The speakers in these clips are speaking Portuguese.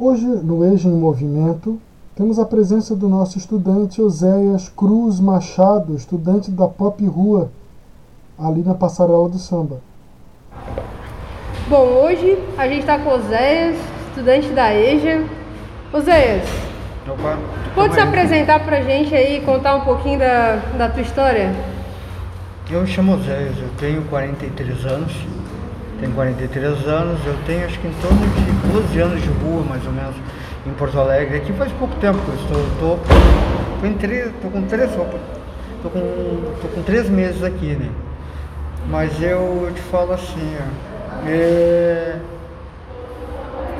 Hoje, no Eixo em Movimento, temos a presença do nosso estudante Oséias Cruz Machado, estudante da Pop Rua, ali na Passarela do Samba. Bom, hoje a gente está com Oséias, estudante da EJA. Oséias, Opa, pode se aí. apresentar pra gente aí e contar um pouquinho da, da tua história? Eu me chamo Zéias, eu tenho 43 anos. Tenho 43 anos, eu tenho acho que em torno de 12 anos de rua, mais ou menos, em Porto Alegre. Aqui faz pouco tempo que eu estou. Tô, tô, em três, tô com três. Tô com, tô com três meses aqui, né? Mas eu, eu te falo assim, ó. É,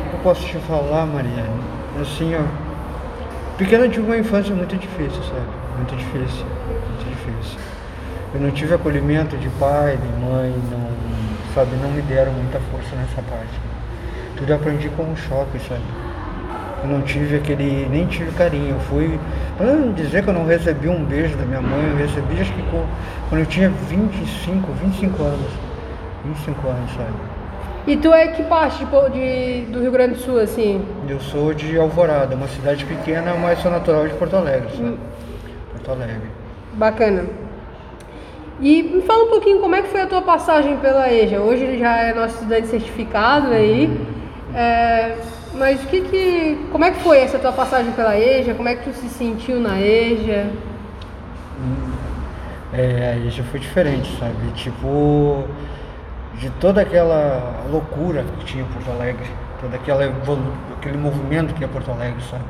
o que eu posso te falar, Mariana? Assim, ó. Pequena eu tive uma infância muito difícil, sabe? Muito difícil, muito difícil. Eu não tive acolhimento de pai, de mãe, não, sabe, não me deram muita força nessa parte. Tudo eu aprendi com um choque, sabe? Eu não tive aquele, nem tive carinho. Eu fui, para não dizer que eu não recebi um beijo da minha mãe, eu recebi acho que quando eu tinha 25, 25 anos. 25 anos, sabe? E tu é que parte de, de- do Rio Grande do Sul, assim? Eu sou de Alvorada, uma cidade pequena, mas sou natural de Porto Alegre, sabe? Porto Alegre. Bacana. E me fala um pouquinho como é que foi a tua passagem pela EJA. Hoje ele já é nosso estudante certificado aí. É, mas que que, como é que foi essa tua passagem pela EJA? Como é que tu se sentiu na EJA? É, aí já foi diferente, sabe? Tipo, de toda aquela loucura que tinha em Porto Alegre, todo aquela evolu- aquele movimento que é Porto Alegre, sabe?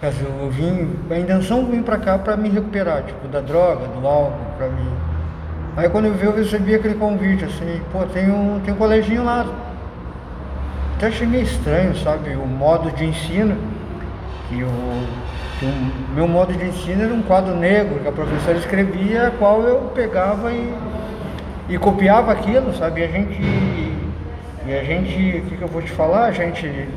Causa eu vim, a intenção vim pra cá pra me recuperar, tipo, da droga, do álcool, pra mim. Aí quando eu vi, eu recebi aquele convite, assim, pô, tem um, tem um coleginho lá. Até achei meio estranho, sabe? O modo de ensino, que o, meu modo de ensino era um quadro negro, que a professora escrevia, qual eu pegava e, e copiava aquilo, sabe? E a gente, e a gente, o que, que eu vou te falar? A gente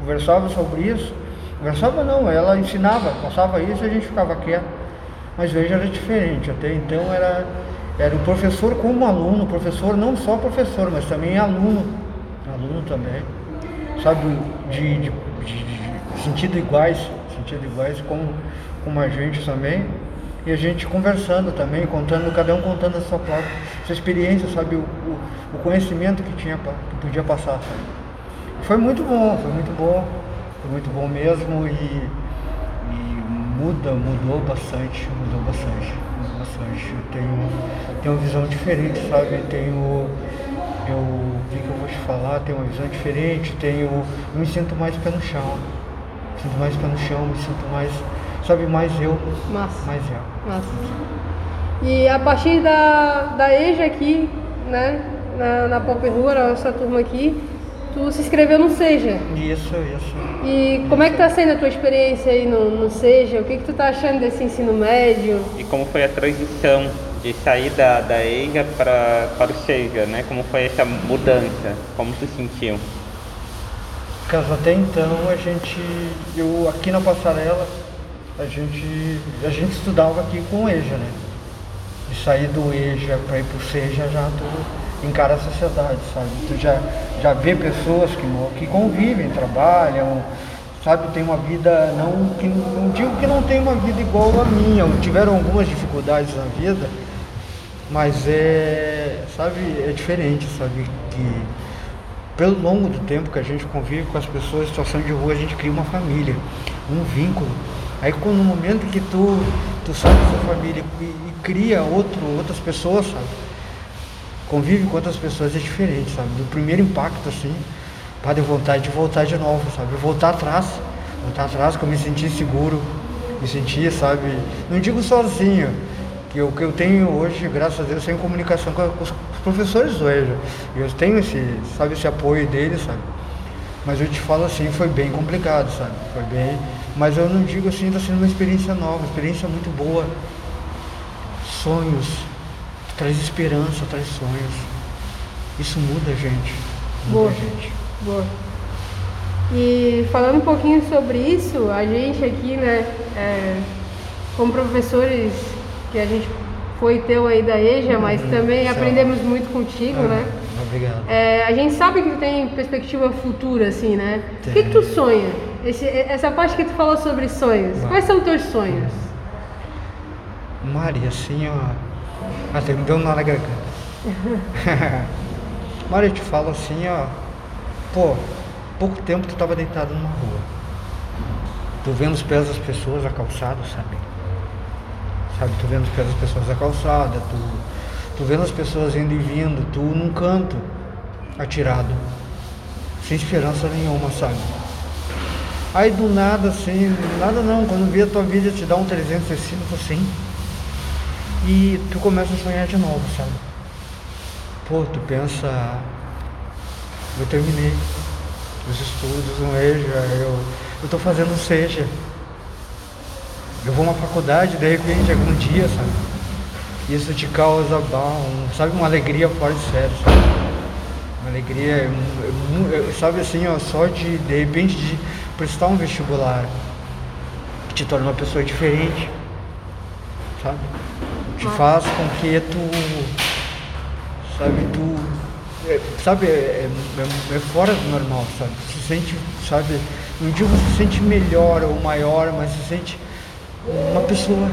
conversava sobre isso. Conversava não, ela ensinava, passava isso e a gente ficava quieto. Mas veja, era diferente. Até então era, era o professor como aluno, professor não só professor, mas também aluno. Aluno também. Sabe, de, de, de- de sentido iguais, sentido iguais como, como a gente também. E a gente conversando também, contando, cada um contando a sua própria sua experiência, sabe, o, o, o conhecimento que tinha, que podia passar. Sabe? Foi muito bom, foi muito bom, foi muito bom mesmo e muda, mudou bastante, mudou bastante, mudou bastante. Eu tenho, tenho uma visão diferente, sabe? Eu tenho, eu, o que, que eu vou te falar? Tenho uma visão diferente, tenho, eu me sinto mais pé no chão, me sinto mais pé no chão, me sinto mais, sabe, mais eu, Massa. mais eu. Massa. E a partir da, da EJA aqui, né, na, na Pop Rua, nossa turma aqui, tu se inscreveu no SEJA. Isso, isso. E como é que tá sendo a tua experiência aí no, no SEJA? O que que tu tá achando desse ensino médio? E como foi a transição de sair da, da EIGA para, para o SEJA, né? Como foi essa mudança? Como tu sentiu? Caso até então a gente, eu aqui na passarela, a gente, a gente estudava aqui com o EJA, né? De sair do EJA para ir pro SEJA já tu encara a sociedade, sabe? Tu já, já vê pessoas que, que convivem, trabalham, sabe? Tem uma vida, não, que, não digo que não tem uma vida igual a minha, tiveram algumas dificuldades na vida, mas é, sabe, é diferente, sabe? Que pelo longo do tempo que a gente convive com as pessoas em situação de rua, a gente cria uma família, um vínculo. Aí quando no momento que tu, tu sai da sua família e, e cria outro, outras pessoas, sabe? Convive com outras pessoas é diferente, sabe? Do primeiro impacto, assim, pá, deu vontade de voltar de novo, sabe? Voltar atrás, voltar atrás, que eu me senti seguro, me senti, sabe? Não digo sozinho, que o que eu tenho hoje, graças a Deus, tenho comunicação com, os professores do EJA. E eu tenho esse, sabe, esse apoio deles, sabe? Mas eu te falo assim, foi bem complicado, sabe? Foi bem. Mas eu não digo assim, está sendo uma experiência nova, uma experiência muito boa. Sonhos, traz esperança, traz sonhos. Isso muda a gente. Muda Boa. a gente. Boa. E falando um pouquinho sobre isso, a gente aqui, né, é, como professores que a gente foi teu aí da EJA, mas também Uhum. Sim. aprendemos muito contigo, Ah, né? Obrigado. É, a gente sabe que tu tem perspectiva futura, assim, né? O que, que tu sonha? Esse- essa parte que tu falou sobre sonhos. Vai. Quais são os teus sonhos? Mari, assim, ó. Até me deu um nó na garganta. Mari, eu te falo assim, ó. Pô, pouco tempo tu tava deitado numa rua. Tu vendo os pés das pessoas, a calçada, sabe? Sabe, tu vendo os pés das pessoas na calçada, tu, tu vendo as pessoas indo e vindo, tu num canto, atirado, sem esperança nenhuma, sabe? Aí do nada, assim, do nada não, quando vê a tua vida te dá um 360 assim, e tu começa a sonhar de novo, sabe? Pô, tu pensa, eu terminei os estudos no EJA, eu, eu tô fazendo SEJA, eu vou uma faculdade, de repente, algum dia, sabe? Isso te causa, um, sabe, uma alegria fora de sério, sabe? Uma alegria, é é é, sabe assim, ó, só de, de repente, de prestar um vestibular, que te torna uma pessoa diferente, sabe? Mas- faz com que tu, sabe, tu, é, sabe, é, é- é fora do normal, sabe? Se sente, sabe, não digo se sente melhor ou maior, mas se sente uma pessoa,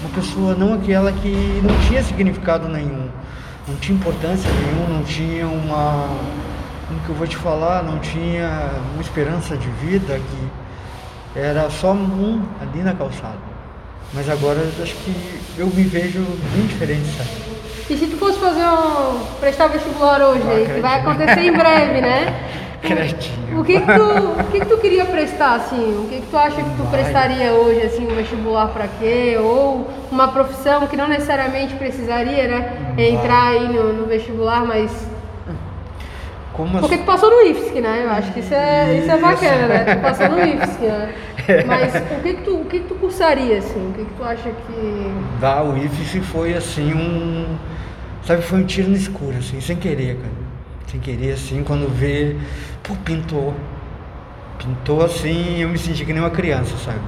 uma pessoa não aquela que não tinha significado nenhum, não tinha importância nenhuma, não tinha uma, como que eu vou te falar, não tinha uma esperança de vida que era só um ali na calçada. Mas agora acho que eu me vejo bem diferente, sabe? E se tu fosse fazer um. prestar vestibular hoje, Ah, que vai acontecer em breve, né? Cretinho. O que que tu, o que que tu queria prestar, assim? O que que tu acha que tu Vai. prestaria hoje, assim, um vestibular pra quê? Ou uma profissão que não necessariamente precisaria, né? Vai. Entrar aí no, no vestibular, mas... Como Porque assim? tu passou no IFSC, né? Eu acho que isso é, isso é bacana, né? Tu passou no IFSC, né? Mas o que que tu, o que que tu cursaria, assim? O que que tu acha que... Dá, o IFES foi assim um. Sabe, foi um tiro no escuro, assim, sem querer, cara. Sem querer, assim, quando vê. Pô, pintou. Pintou assim, eu me senti que nem uma criança, sabe?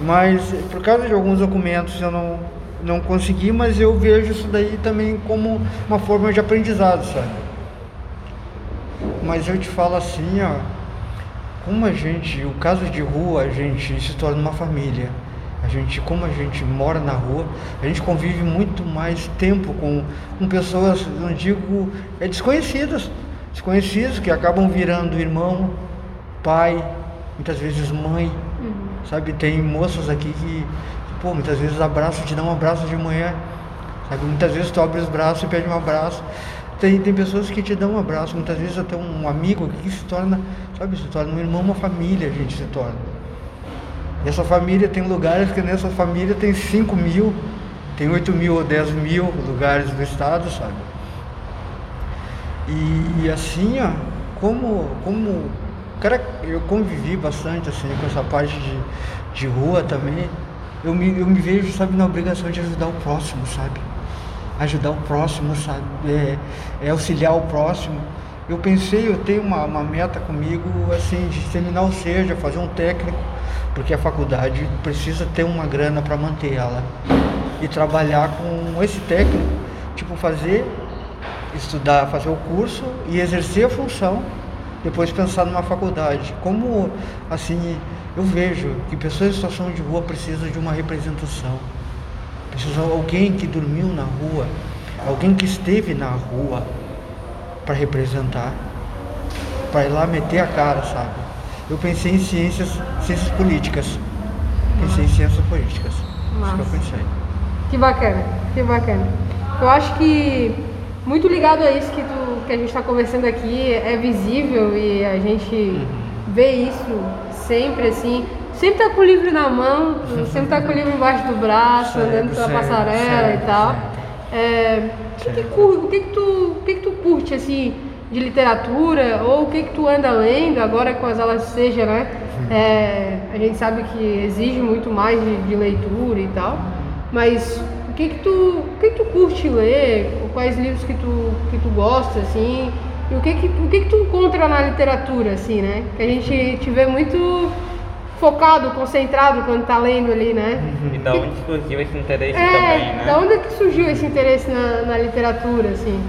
Mas por causa de alguns documentos eu não, não consegui, mas eu vejo isso daí também como uma forma de aprendizado, sabe? Mas eu te falo assim, ó, como a gente, o caso de rua, a gente se torna uma família. A gente, como a gente mora na rua, a gente convive muito mais tempo com, com pessoas, não digo, é desconhecidas. Desconhecidas que acabam virando irmão, pai, muitas vezes mãe. Sabe, tem moças aqui que, que, pô, muitas vezes abraço, te dá um abraço de manhã. Sabe, muitas vezes tu abre os braços e pede um abraço. Tem, tem pessoas que te dão um abraço, muitas vezes até um amigo que se torna, sabe, se torna um irmão, uma família a gente se torna. E essa família tem lugares que nessa família tem 5 mil, tem 8 mil ou 10 mil lugares do estado, sabe? E, e assim, ó, como, como cara, eu convivi bastante assim com essa parte de, de rua também, eu me, eu me vejo, sabe, na obrigação de ajudar o próximo, sabe? Ajudar o próximo, sabe? É, é auxiliar o próximo. Eu pensei, eu tenho uma, uma meta comigo, assim, de terminar o SEJA, fazer um técnico, porque a faculdade precisa ter uma grana para manter ela. E trabalhar com esse técnico, tipo, fazer, estudar, fazer o curso e exercer a função, depois pensar numa faculdade. Como, assim, eu vejo que pessoas em situação de rua precisam de uma representação. De alguém que dormiu na rua, alguém que esteve na rua para representar, para ir lá meter a cara, sabe? Eu pensei em ciências, ciências políticas. Pensei em ciências políticas. Isso que eu pensei. Que bacana, que bacana. Eu acho que muito ligado a isso que, tu, que a gente está conversando aqui é visível e a gente vê isso sempre assim. Sempre tá com o livro na mão, sempre tá com o livro embaixo do braço, Certo, andando pela certo, passarela certo, e tal. É, o que, que, Certo. cur- o que, que tu, o que, que tu curte assim de literatura ou o que, que tu anda lendo agora com as aulas seja, né? É, a gente sabe que exige muito mais de, de leitura e tal, mas o que que tu, o que que tu curte ler? Quais livros que tu, que tu gosta assim? E o que que, o que que tu encontra na literatura assim, né? Que a gente te vê muito focado, concentrado quando tá lendo ali, né? E da onde surgiu esse interesse É, também, né? da onde é que surgiu esse interesse na, na literatura, assim?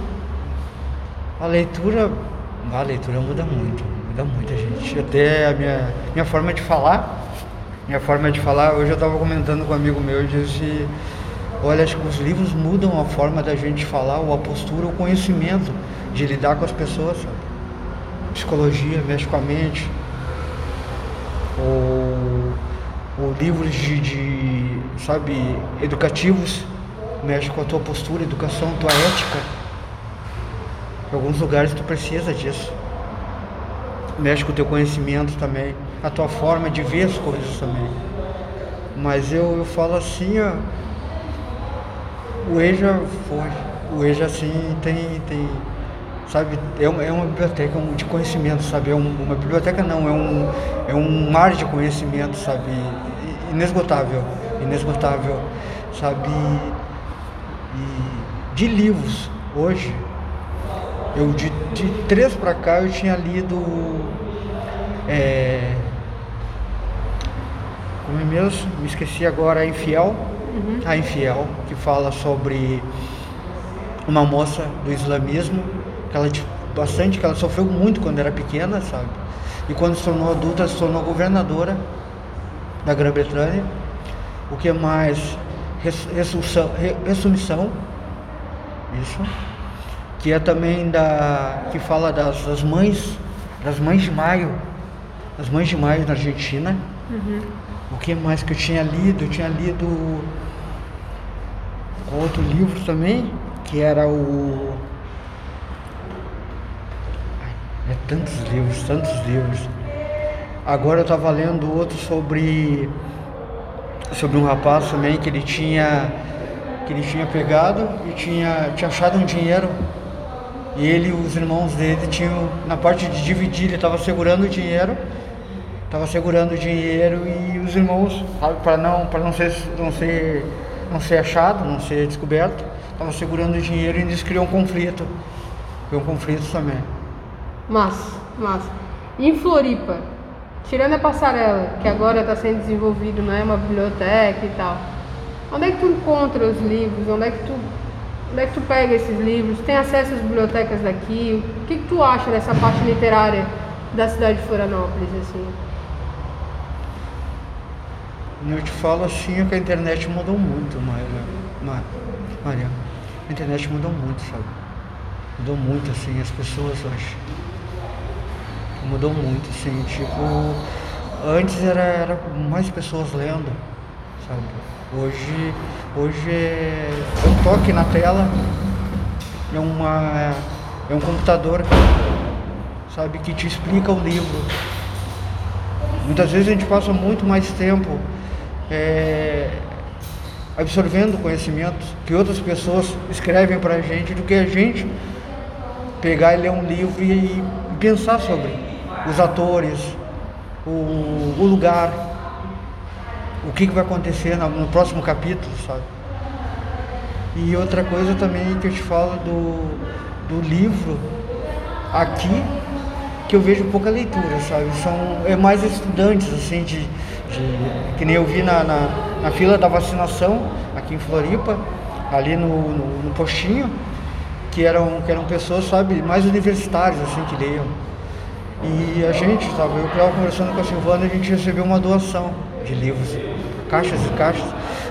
A leitura, a leitura muda muito, muda muito a gente. Até a minha, minha forma de falar, minha forma de falar, hoje eu estava comentando com um amigo meu, eu disse, olha, acho que os livros mudam a forma da gente falar, ou a postura, o conhecimento de lidar com as pessoas, sabe? Psicologia, mexe com a mente, ou, ou livros de, de, sabe, educativos, mexe com a tua postura, educação, tua ética. Em alguns lugares tu precisa disso. Mexe com o teu conhecimento também, a tua forma de ver as coisas também. Mas eu, eu falo assim, ó, o EJA foi. O EJA assim tem, tem sabe, é uma, é uma biblioteca de conhecimento, sabe, é um, uma biblioteca não, é um, é um mar de conhecimento, sabe, inesgotável, inesgotável, sabe, e de livros, hoje, eu de, de três para cá eu tinha lido é, como é mesmo? Me esqueci agora, a Infiel, uhum. a Infiel, que fala sobre uma moça do islamismo que ela bastante, que ela sofreu muito quando era pequena, sabe? E quando se tornou adulta, se tornou governadora da Grã-Bretanha. O que mais? Ressurção, isso, que é também da, que fala das, das mães, das mães de maio, as mães de maio na Argentina. Uhum. O que mais que eu tinha lido? Eu tinha lido outro livro também, que era o é tantos livros, tantos livros. Agora eu estava lendo outro sobre sobre um rapaz também que ele tinha que ele tinha pegado e tinha, tinha achado um dinheiro. E ele e os irmãos dele tinham na parte de dividir ele estava segurando o dinheiro estava segurando o dinheiro e os irmãos para não para não ser não ser não ser achado não ser descoberto estava segurando o dinheiro e eles criou um conflito. Foi um conflito também Massa, massa. E em Floripa, tirando a passarela, que agora está sendo desenvolvido, não é uma biblioteca e tal, onde é que tu encontra os livros? Onde é que tu, onde é que tu pega esses livros? Tem acesso às bibliotecas daqui? O que, que tu acha dessa parte literária da cidade de Florianópolis, assim? Eu te falo assim é que a internet mudou muito, Maria. Maria. A internet mudou muito, sabe? Mudou muito, assim, as pessoas hoje mudou muito, assim, tipo, antes era, era mais pessoas lendo, sabe? Hoje, hoje é um toque na tela, é, uma, é um computador, sabe, que te explica o livro. Muitas vezes a gente passa muito mais tempo é, absorvendo conhecimentos que outras pessoas escrevem para a gente do que a gente pegar e ler um livro e, e pensar sobre os atores, o, o lugar, o que, que vai acontecer no, no, próximo capítulo, sabe? E outra coisa também que eu te falo do, do livro aqui, que eu vejo pouca leitura, sabe? São é mais estudantes, assim, de, de que nem eu vi na, na, na, fila da vacinação aqui em Floripa, ali no, no, no postinho, que eram, que eram pessoas, sabe, mais universitárias, assim, que leiam. E a gente, sabe, eu estava conversando com a Silvana, a gente recebeu uma doação de livros, caixas e caixas,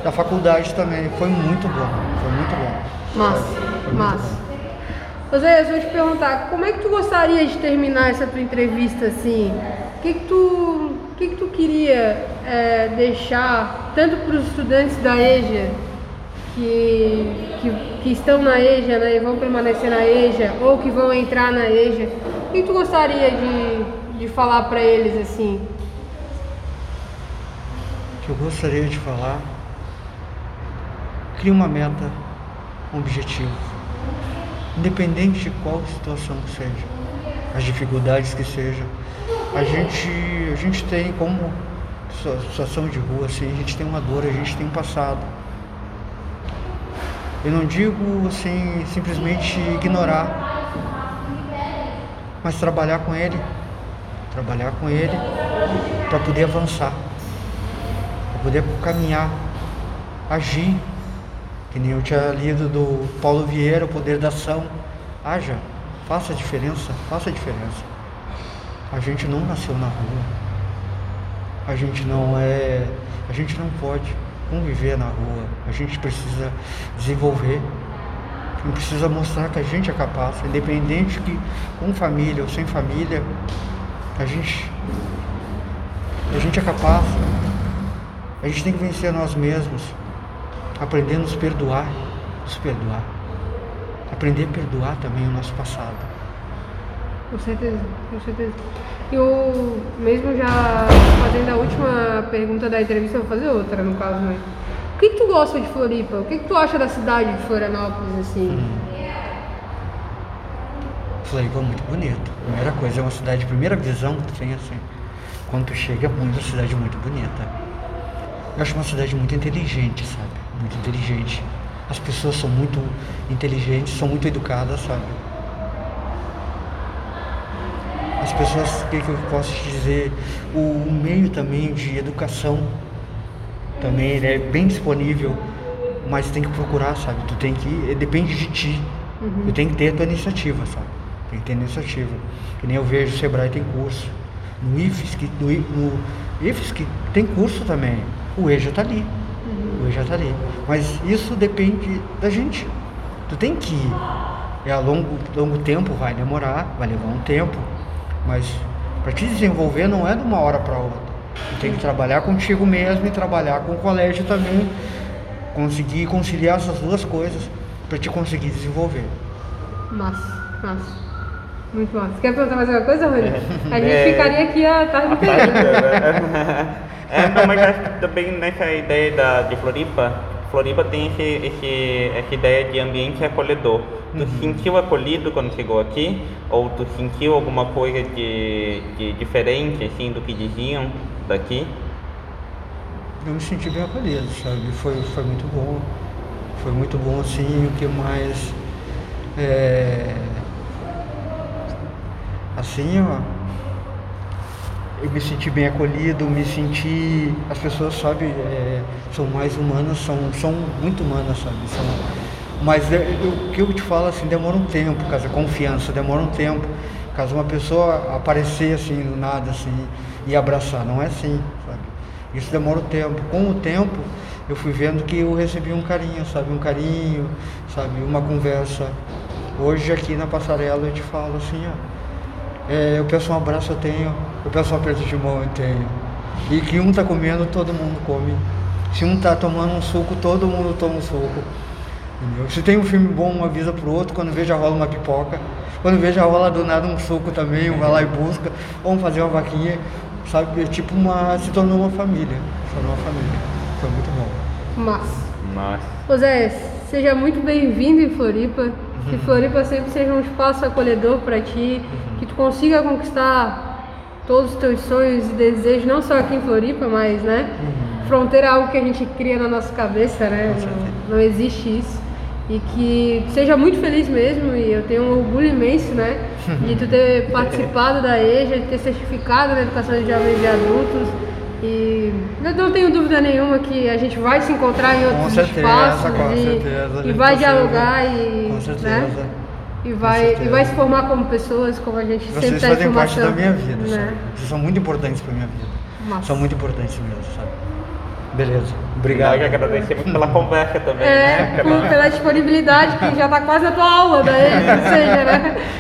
da faculdade também. Foi muito bom, foi muito bom. Massa, massa. José, eu vou te perguntar, como é que tu gostaria de terminar essa tua entrevista assim? O que, que tu, o que, que tu queria é, deixar tanto para os estudantes da EJA que, que, que, estão na EJA né, e vão permanecer na EJA ou que vão entrar na EJA o que tu gostaria de, de falar para eles assim? O que eu gostaria de falar? Crie uma meta, um objetivo. Independente de qual situação que seja, as dificuldades que sejam. A gente, a gente tem como situação de rua, assim, a gente tem uma dor, a gente tem um passado. Eu não digo assim simplesmente ignorar mas trabalhar com ele, trabalhar com ele para poder avançar, para poder caminhar, agir, que nem eu tinha lido do Paulo Vieira, o poder da ação, haja, Faça a diferença, faça a diferença. A gente não nasceu na rua. A gente não é. A gente não pode conviver na rua. A gente precisa desenvolver. Gente precisa mostrar que a gente é capaz, independente que com família ou sem família, a gente. A gente é capaz. A gente tem que vencer a nós mesmos. Aprender a nos perdoar. Nos perdoar. Aprender a perdoar também o nosso passado. Com certeza, com certeza. E o mesmo já fazendo a última pergunta da entrevista, eu vou fazer outra no caso, né? Que, que tu gosta de Floripa? O que, que tu acha da cidade de Florianópolis, assim? Hum. Floripa é muito bonito. Primeira coisa, é uma cidade, primeira visão que tu tem assim. Quando tu chega, é uma cidade muito bonita. Eu acho uma cidade muito inteligente, sabe? Muito inteligente. As pessoas são muito inteligentes, são muito educadas, sabe? As pessoas, o que, que eu posso te dizer? O meio também de educação também ele é bem disponível, mas tem que procurar, sabe? Tu tem que. Depende de ti. Uhum. Tu tem que ter a tua iniciativa, sabe? Tem que ter iniciativa. Que nem eu vejo o Sebrae tem curso. No IFES, que, no, no IFES que tem curso também. O EJA tá ali. O EJA tá ali. Mas isso depende da gente. Tu tem que ir. É a longo, longo tempo, vai demorar, vai levar um tempo. Mas para te desenvolver não é de uma hora para outra. Tu tem que trabalhar contigo mesmo e trabalhar com o colégio também. Conseguir conciliar essas duas coisas para te conseguir desenvolver. Massa, massa. Muito massa. Quer perguntar mais alguma coisa, Rony? A gente É. ficaria aqui a tarde inteira. É, não, mas acho que também nessa ideia da, de Floripa, Floripa tem esse, esse, essa ideia de ambiente acolhedor. Tu se sentiu acolhido quando chegou aqui? Ou tu sentiu alguma coisa de, de diferente, assim, do que diziam daqui? Eu me senti bem acolhido, sabe? Foi, foi muito bom. Foi muito bom, assim, o que mais... É... Assim, ó... Eu me senti bem acolhido, me senti... As pessoas, sabe, é, são mais humanas, são, são muito humanas, sabe? São... Mas é, o que eu te falo, assim, demora um tempo, caso a confiança, demora um tempo. Caso uma pessoa aparecer, assim, do nada, assim, e abraçar, não é assim, sabe? Isso demora um tempo. Com o tempo, eu fui vendo que eu recebi um carinho, sabe? Um carinho, sabe? Uma conversa. Hoje aqui na passarela eu te falo assim, ó. É, eu peço um abraço, eu tenho. Eu peço um aperto de mão, eu tenho. E que um tá comendo, todo mundo come. Se um tá tomando um suco, todo mundo toma um suco. Entendeu? Se tem um filme bom, um avisa pro outro. Quando veja rola uma pipoca. Quando veja rola do nada um suco também, um vai lá e busca. Vamos fazer uma vaquinha. Sabe? É tipo uma. Se tornou uma família. Se tornou uma família. Foi muito bom. Nossa. Ô Zé, seja muito bem-vindo em Floripa. Que Floripa sempre seja um espaço acolhedor para ti. Que tu consiga conquistar todos os teus sonhos e desejos, não só aqui em Floripa, mas, né? Fronteira é algo que a gente cria na nossa cabeça, né? Não, não existe isso. E que seja muito feliz mesmo, e eu tenho um orgulho imenso, né? De tu ter participado da EJA, de ter certificado na educação de jovens e adultos. E eu não tenho dúvida nenhuma que a gente vai se encontrar em outros certeza, espaços com e, certeza, e vai dialogar e, Com né? e, vai, e vai se formar como pessoas, como a gente sempre Vocês está em fazem parte da minha vida, né? Vocês são muito importantes pra minha vida. Massa. São muito importantes mesmo, sabe? Beleza. Obrigado. Obrigado. Nós agradecemos pela conversa também, É, né? por- pela disponibilidade, que já está quase na tua aula da EJA, ou seja, né?